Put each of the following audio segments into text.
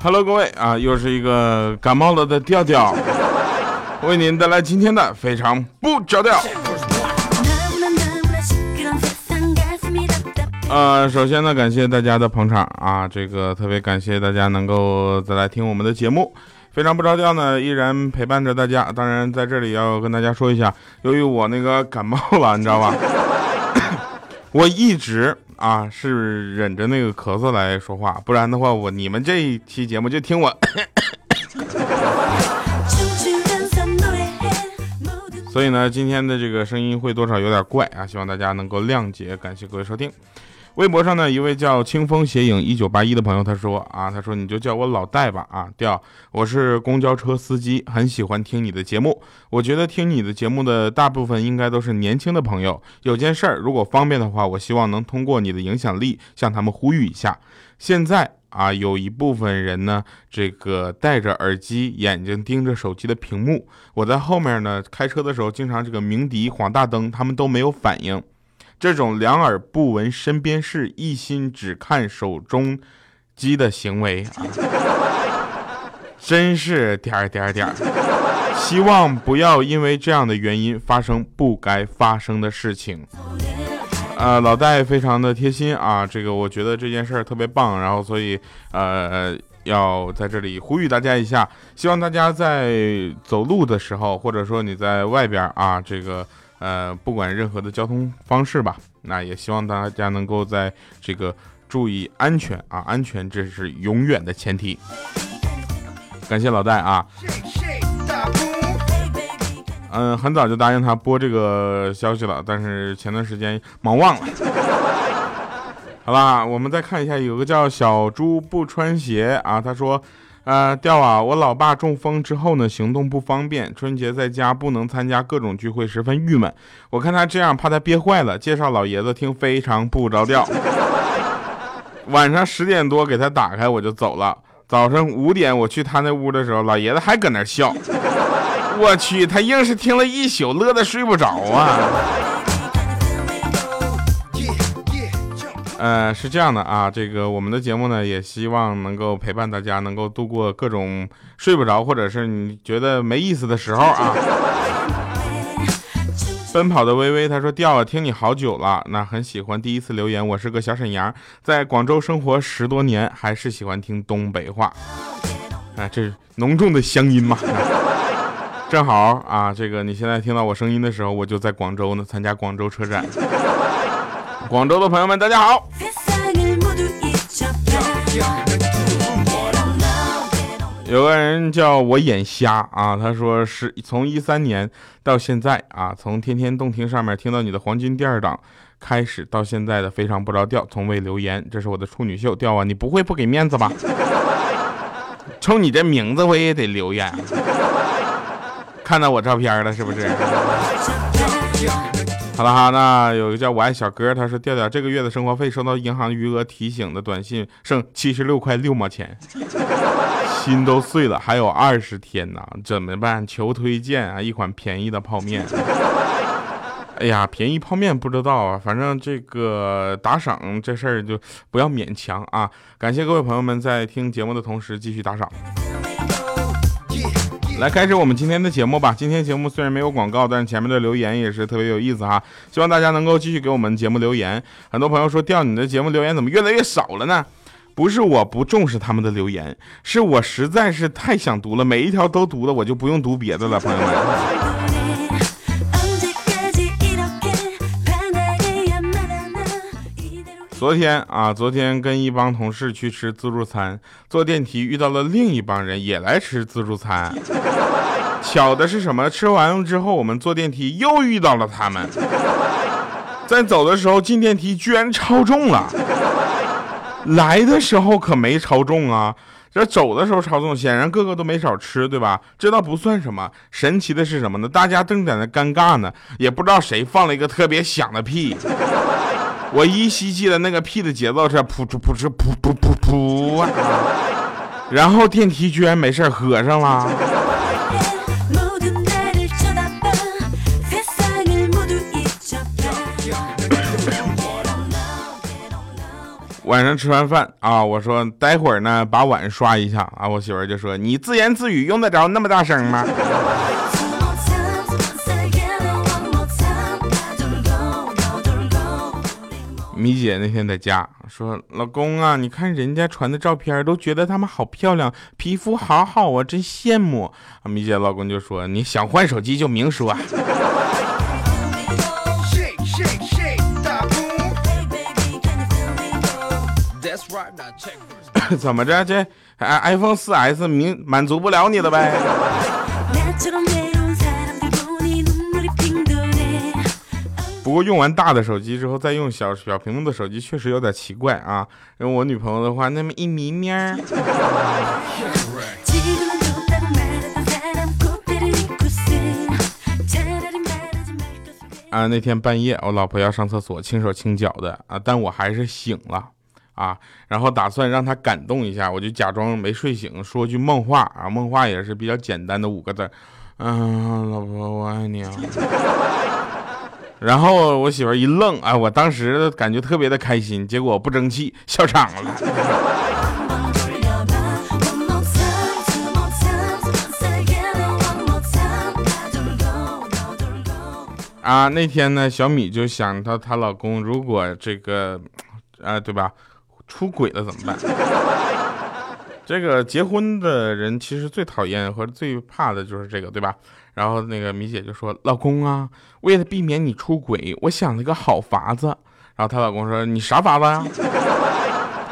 Hello，各位啊，又是一个感冒了的调调，为您带来今天的非常不着调。呃，首先呢，感谢大家的捧场啊，这个特别感谢大家能够再来听我们的节目，非常不着调呢，依然陪伴着大家。当然，在这里要跟大家说一下，由于我那个感冒了，你知道吧？我一直。啊，是忍着那个咳嗽来说话，不然的话，我你们这一期节目就听我。所以呢，今天的这个声音会多少有点怪啊，希望大家能够谅解，感谢各位收听。微博上呢，一位叫清风斜影一九八一的朋友，他说啊，他说你就叫我老戴吧啊，调，我是公交车司机，很喜欢听你的节目。我觉得听你的节目的大部分应该都是年轻的朋友。有件事儿，如果方便的话，我希望能通过你的影响力向他们呼吁一下。现在啊，有一部分人呢，这个戴着耳机，眼睛盯着手机的屏幕。我在后面呢，开车的时候经常这个鸣笛、晃大灯，他们都没有反应。这种两耳不闻身边事，一心只看手中机的行为啊，真是点儿点儿点儿。希望不要因为这样的原因发生不该发生的事情。呃，老戴非常的贴心啊，这个我觉得这件事儿特别棒，然后所以呃要在这里呼吁大家一下，希望大家在走路的时候，或者说你在外边啊，这个。呃，不管任何的交通方式吧，那也希望大家能够在这个注意安全啊，安全这是永远的前提。感谢老戴啊，嗯，很早就答应他播这个消息了，但是前段时间忙忘了。好啦，我们再看一下，有个叫小猪不穿鞋啊，他说。呃，调啊！我老爸中风之后呢，行动不方便，春节在家不能参加各种聚会，十分郁闷。我看他这样，怕他憋坏了，介绍老爷子听，非常不着调。晚上十点多给他打开，我就走了。早上五点我去他那屋的时候，老爷子还搁那笑。我去，他硬是听了一宿，乐得睡不着啊。呃，是这样的啊，这个我们的节目呢，也希望能够陪伴大家，能够度过各种睡不着或者是你觉得没意思的时候啊。奔跑的微微他说：“调啊，听你好久了，那很喜欢。第一次留言，我是个小沈阳，在广州生活十多年，还是喜欢听东北话。啊，这是浓重的乡音嘛。正好啊，这个你现在听到我声音的时候，我就在广州呢，参加广州车展。”广州的朋友们，大家好。有个人叫我眼瞎啊，他说是从一三年到现在啊，从天天动听上面听到你的黄金第二档开始到现在的非常不着调，从未留言。这是我的处女秀调啊，你不会不给面子吧？冲你这名字我也得留言。看到我照片了是不是？好了哈，那有个叫我爱小哥，他说调调这个月的生活费收到银行余额提醒的短信，剩七十六块六毛钱，心都碎了，还有二十天呢，怎么办？求推荐啊，一款便宜的泡面。哎呀，便宜泡面不知道啊，反正这个打赏这事儿就不要勉强啊。感谢各位朋友们在听节目的同时继续打赏。来开始我们今天的节目吧。今天节目虽然没有广告，但是前面的留言也是特别有意思哈。希望大家能够继续给我们节目留言。很多朋友说调你的节目留言怎么越来越少了呢？不是我不重视他们的留言，是我实在是太想读了，每一条都读了，我就不用读别的了，朋友们。昨天啊，昨天跟一帮同事去吃自助餐，坐电梯遇到了另一帮人也来吃自助餐。巧的是什么？吃完了之后，我们坐电梯又遇到了他们。在走的时候进电梯居然超重了，来的时候可没超重啊，这走的时候超重，显然个个都没少吃，对吧？这倒不算什么，神奇的是什么呢？大家正在那尴尬呢，也不知道谁放了一个特别响的屁。我依稀记得那个屁的节奏是噗哧噗哧噗噗噗噗啊！然后电梯居然没事合上了。晚上吃完饭啊，我说待会儿呢把碗刷一下啊，我媳妇就说你自言自语用得着那么大声吗？米姐那天在家说，老公啊，你看人家传的照片，都觉得他们好漂亮，皮肤好好啊，真羡慕。米姐老公就说，你想换手机就明说。怎么着？这 iPhone 4S 明满足不了你了呗？不过用完大的手机之后再用小小屏幕的手机确实有点奇怪啊。用我女朋友的话，那么一咪咪儿。啊，那天半夜我老婆要上厕所，轻手轻脚的啊，但我还是醒了。啊，然后打算让他感动一下，我就假装没睡醒，说句梦话啊，梦话也是比较简单的五个字，嗯，老婆我爱你啊。然后我媳妇一愣，啊，我当时感觉特别的开心，结果不争气笑场了。啊，那天呢，小米就想到她老公如果这个，啊，对吧？出轨了怎么办？这个结婚的人其实最讨厌和最怕的就是这个，对吧？然后那个米姐就说：“老公啊，为了避免你出轨，我想了一个好法子。”然后她老公说：“你啥法子呀？”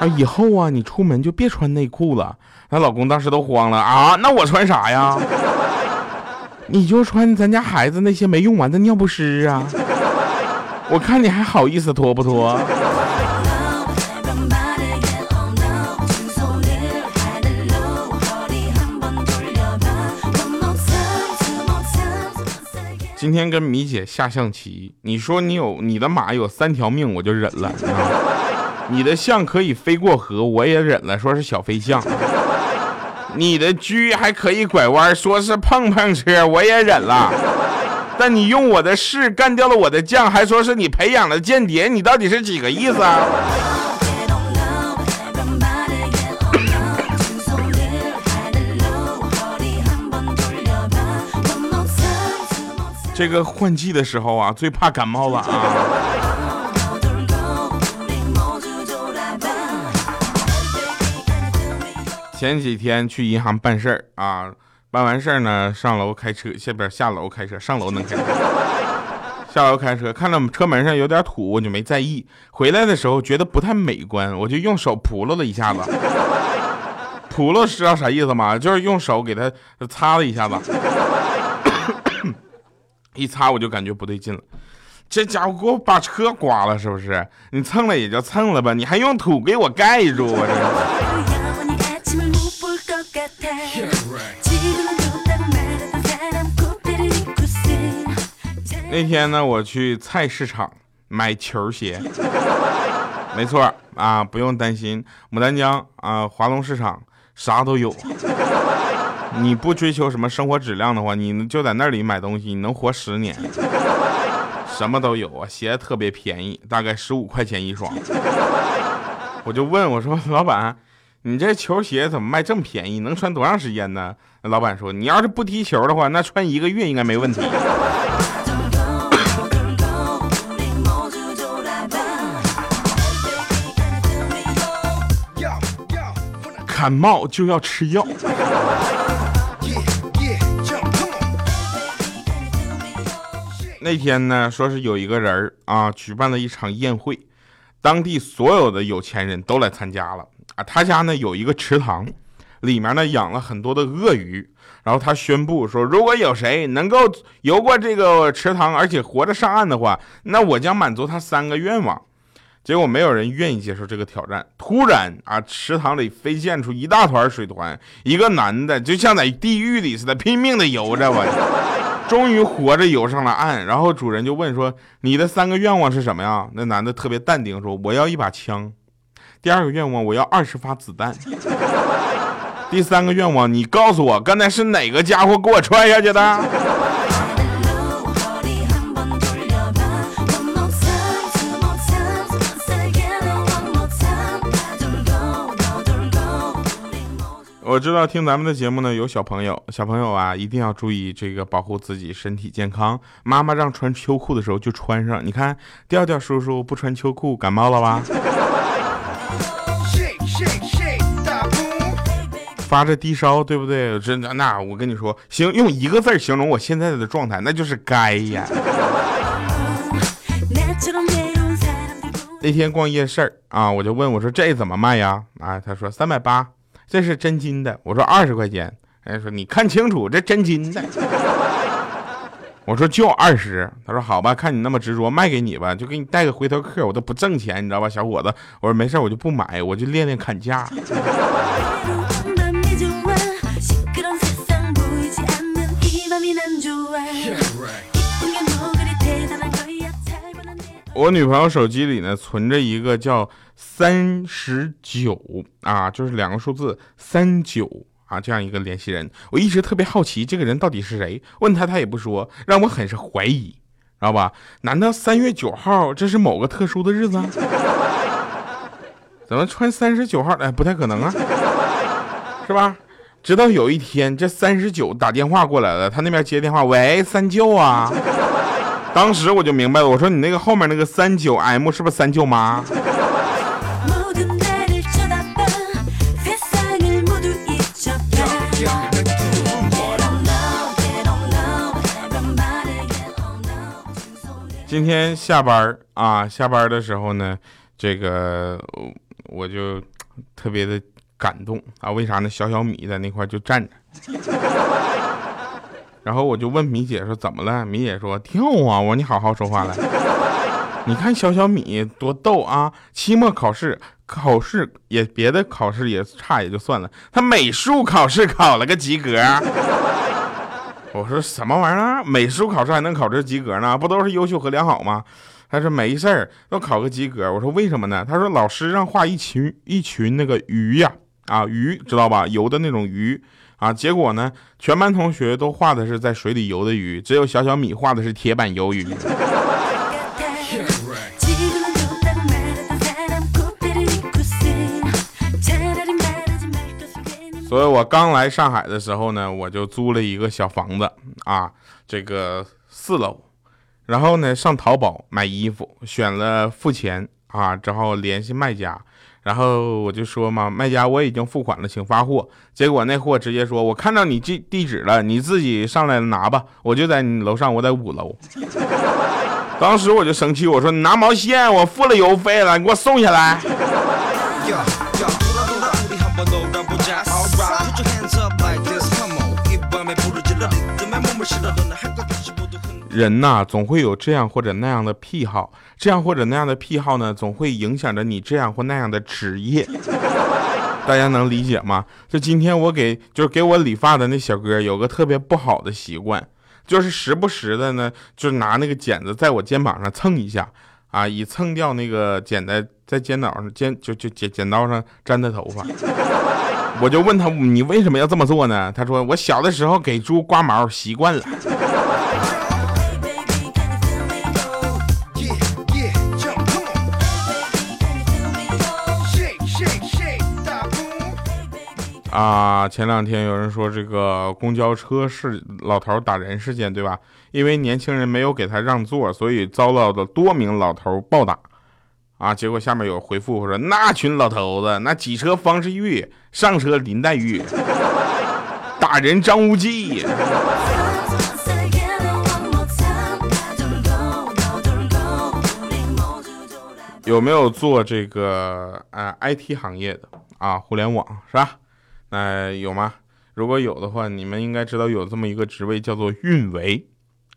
啊，以后啊，你出门就别穿内裤了。她老公当时都慌了啊，那我穿啥呀？你就穿咱家孩子那些没用完的尿不湿啊！我看你还好意思脱不脱？今天跟米姐下象棋，你说你有你的马有三条命，我就忍了。你的象可以飞过河，我也忍了，说是小飞象。你的车还可以拐弯，说是碰碰车，我也忍了。但你用我的士干掉了我的将，还说是你培养了间谍，你到底是几个意思啊？这个换季的时候啊，最怕感冒了啊！前几天去银行办事儿啊，办完事儿呢，上楼开车，下边下楼开车，上楼能开车，下楼开车，看到车门上有点土，我就没在意。回来的时候觉得不太美观，我就用手扑噜了一下子。扑噜知道啥意思吗？就是用手给它擦了一下子。一擦我就感觉不对劲了，这家伙给我把车刮了是不是？你蹭了也就蹭了吧，你还用土给我盖住啊？那天呢，我去菜市场买球鞋，没错啊，不用担心，牡丹江啊，华龙市场啥都有。你不追求什么生活质量的话，你就在那里买东西，你能活十年。什么都有啊，鞋特别便宜，大概十五块钱一双。我就问我说：“ 老板，你这球鞋怎么卖这么便宜？能穿多长时间呢？”老板说：“你要是不踢球的话，那穿一个月应该没问题。”感冒就要吃药。那天呢，说是有一个人啊，举办了一场宴会，当地所有的有钱人都来参加了啊。他家呢有一个池塘，里面呢养了很多的鳄鱼。然后他宣布说，如果有谁能够游过这个池塘，而且活着上岸的话，那我将满足他三个愿望。结果没有人愿意接受这个挑战。突然啊，池塘里飞溅出一大团水团，一个男的就像在地狱里似的，拼命的游着我。终于活着游上了岸，然后主人就问说：“你的三个愿望是什么呀？”那男的特别淡定说：“我要一把枪。”第二个愿望，我要二十发子弹。第三个愿望，你告诉我刚才是哪个家伙给我踹下去的？我知道听咱们的节目呢，有小朋友，小朋友啊，一定要注意这个保护自己身体健康。妈妈让穿秋裤的时候就穿上，你看调调叔叔不穿秋裤感冒了吧？发着低烧，对不对？真的，那我跟你说，行，用一个字形容我现在的状态，那就是该呀。那天逛夜市啊，我就问我说这怎么卖呀？啊，他说三百八。这是真金的，我说二十块钱，人家说你看清楚，这真金的。我说就二十，他说好吧，看你那么执着，卖给你吧，就给你带个回头客，我都不挣钱，你知道吧，小伙子。我说没事，我就不买，我就练练砍价。我女朋友手机里呢存着一个叫三十九啊，就是两个数字三九啊，这样一个联系人。我一直特别好奇这个人到底是谁，问他他也不说，让我很是怀疑，知道吧？难道三月九号这是某个特殊的日子？怎么穿三十九号？哎，不太可能啊，是吧？直到有一天，这三十九打电话过来了，他那边接电话，喂，三舅啊。当时我就明白了，我说你那个后面那个三九 M 是不是三舅妈？今天下班啊，下班的时候呢，这个我就特别的感动啊，为啥呢？小小米在那块就站着。然后我就问米姐说怎么了？米姐说跳啊！我说你好好说话来。你看小小米多逗啊！期末考试考试也别的考试也差也就算了，他美术考试考了个及格。我说什么玩意儿？美术考试还能考这及格呢？不都是优秀和良好吗？他说没事儿，要考个及格。我说为什么呢？他说老师让画一群一群那个鱼呀鱼，知道吧？游的那种鱼。啊！结果呢，全班同学都画的是在水里游的鱼，只有小小米画的是铁板鱿鱼。所以我刚来上海的时候呢，我就租了一个小房子啊，这个四楼，然后呢上淘宝买衣服，选了付钱啊，之后联系卖家。然后我就说嘛，卖家我已经付款了，请发货。结果那货直接说，我看到你地地址了，你自己上来拿吧。我就在你楼上，我在五楼。当时我就生气，我说你拿毛线，我付了邮费了，你给我送下来。人呐，总会有这样或者那样的癖好，这样或者那样的癖好呢，总会影响着你这样或那样的职业。大家能理解吗？就今天我给就是给我理发的那小哥，有个特别不好的习惯，就是时不时的呢，就拿那个剪子在我肩膀上蹭一下，啊，以蹭掉那个剪在在肩脑上剪就就剪剪刀上粘的头发。我就问他，你为什么要这么做呢？他说，我小的时候给猪刮毛习惯了。啊，前两天有人说这个公交车是老头打人事件，对吧？因为年轻人没有给他让座，所以遭到的多名老头暴打。啊，结果下面有回复说，那群老头子，那挤车方世玉，上车林黛玉，打人张无忌。有没有做这个呃 IT 行业的啊？互联网是吧？那有吗？如果有的话，你们应该知道有这么一个职位叫做运维，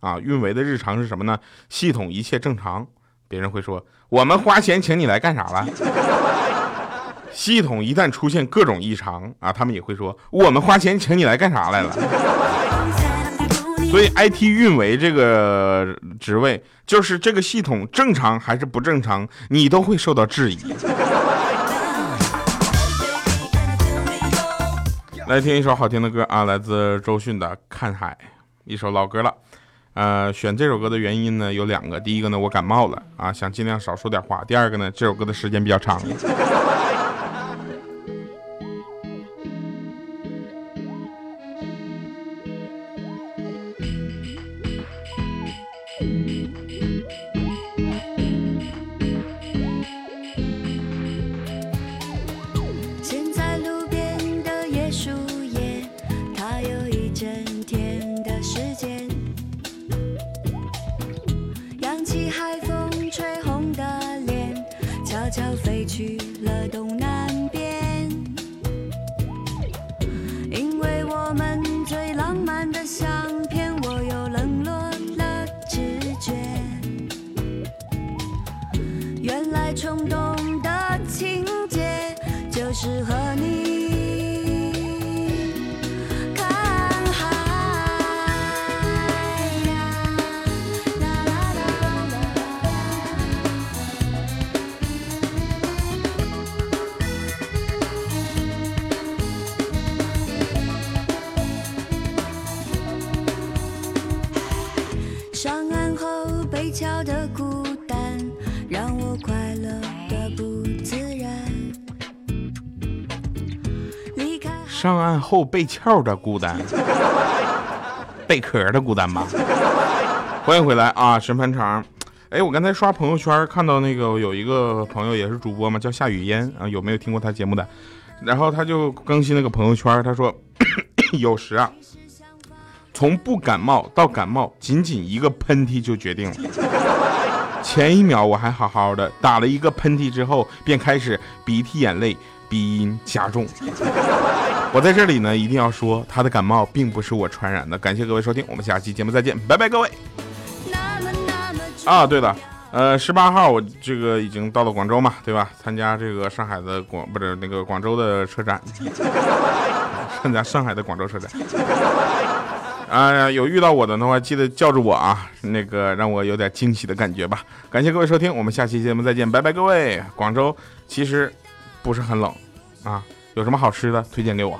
啊，运维的日常是什么呢？系统一切正常，别人会说我们花钱请你来干啥了？系统一旦出现各种异常啊，他们也会说我们花钱请你来干啥来了？所以 IT 运维这个职位，就是这个系统正常还是不正常，你都会受到质疑。来听一首好听的歌啊，来自周迅的《看海》，一首老歌了。呃，选这首歌的原因呢有两个，第一个呢我感冒了啊，想尽量少说点话；第二个呢这首歌的时间比较长。悄悄飞去。上岸后 被壳的孤单，贝壳的孤单吧。欢迎回来啊，神盘肠。哎，我刚才刷朋友圈看到那个有一个朋友也是主播嘛，叫夏雨嫣啊，有没有听过他节目的？然后他就更新那个朋友圈，他说 有时啊，从不感冒到感冒，仅仅一个喷嚏就决定了。前一秒我还好好的，打了一个喷嚏之后，便开始鼻涕眼泪，鼻音加重。我在这里呢，一定要说，他的感冒并不是我传染的。感谢各位收听，我们下期节目再见，拜拜，各位。啊，对了，呃，十八号我这个已经到了广州嘛，对吧？参加这个上海的广不是那个广州的车展，参加上海的广州车展。啊，有遇到我的的话，记得叫住我啊，那个让我有点惊喜的感觉吧。感谢各位收听，我们下期节目再见，拜拜，各位。广州其实不是很冷啊。有什么好吃的，推荐给我。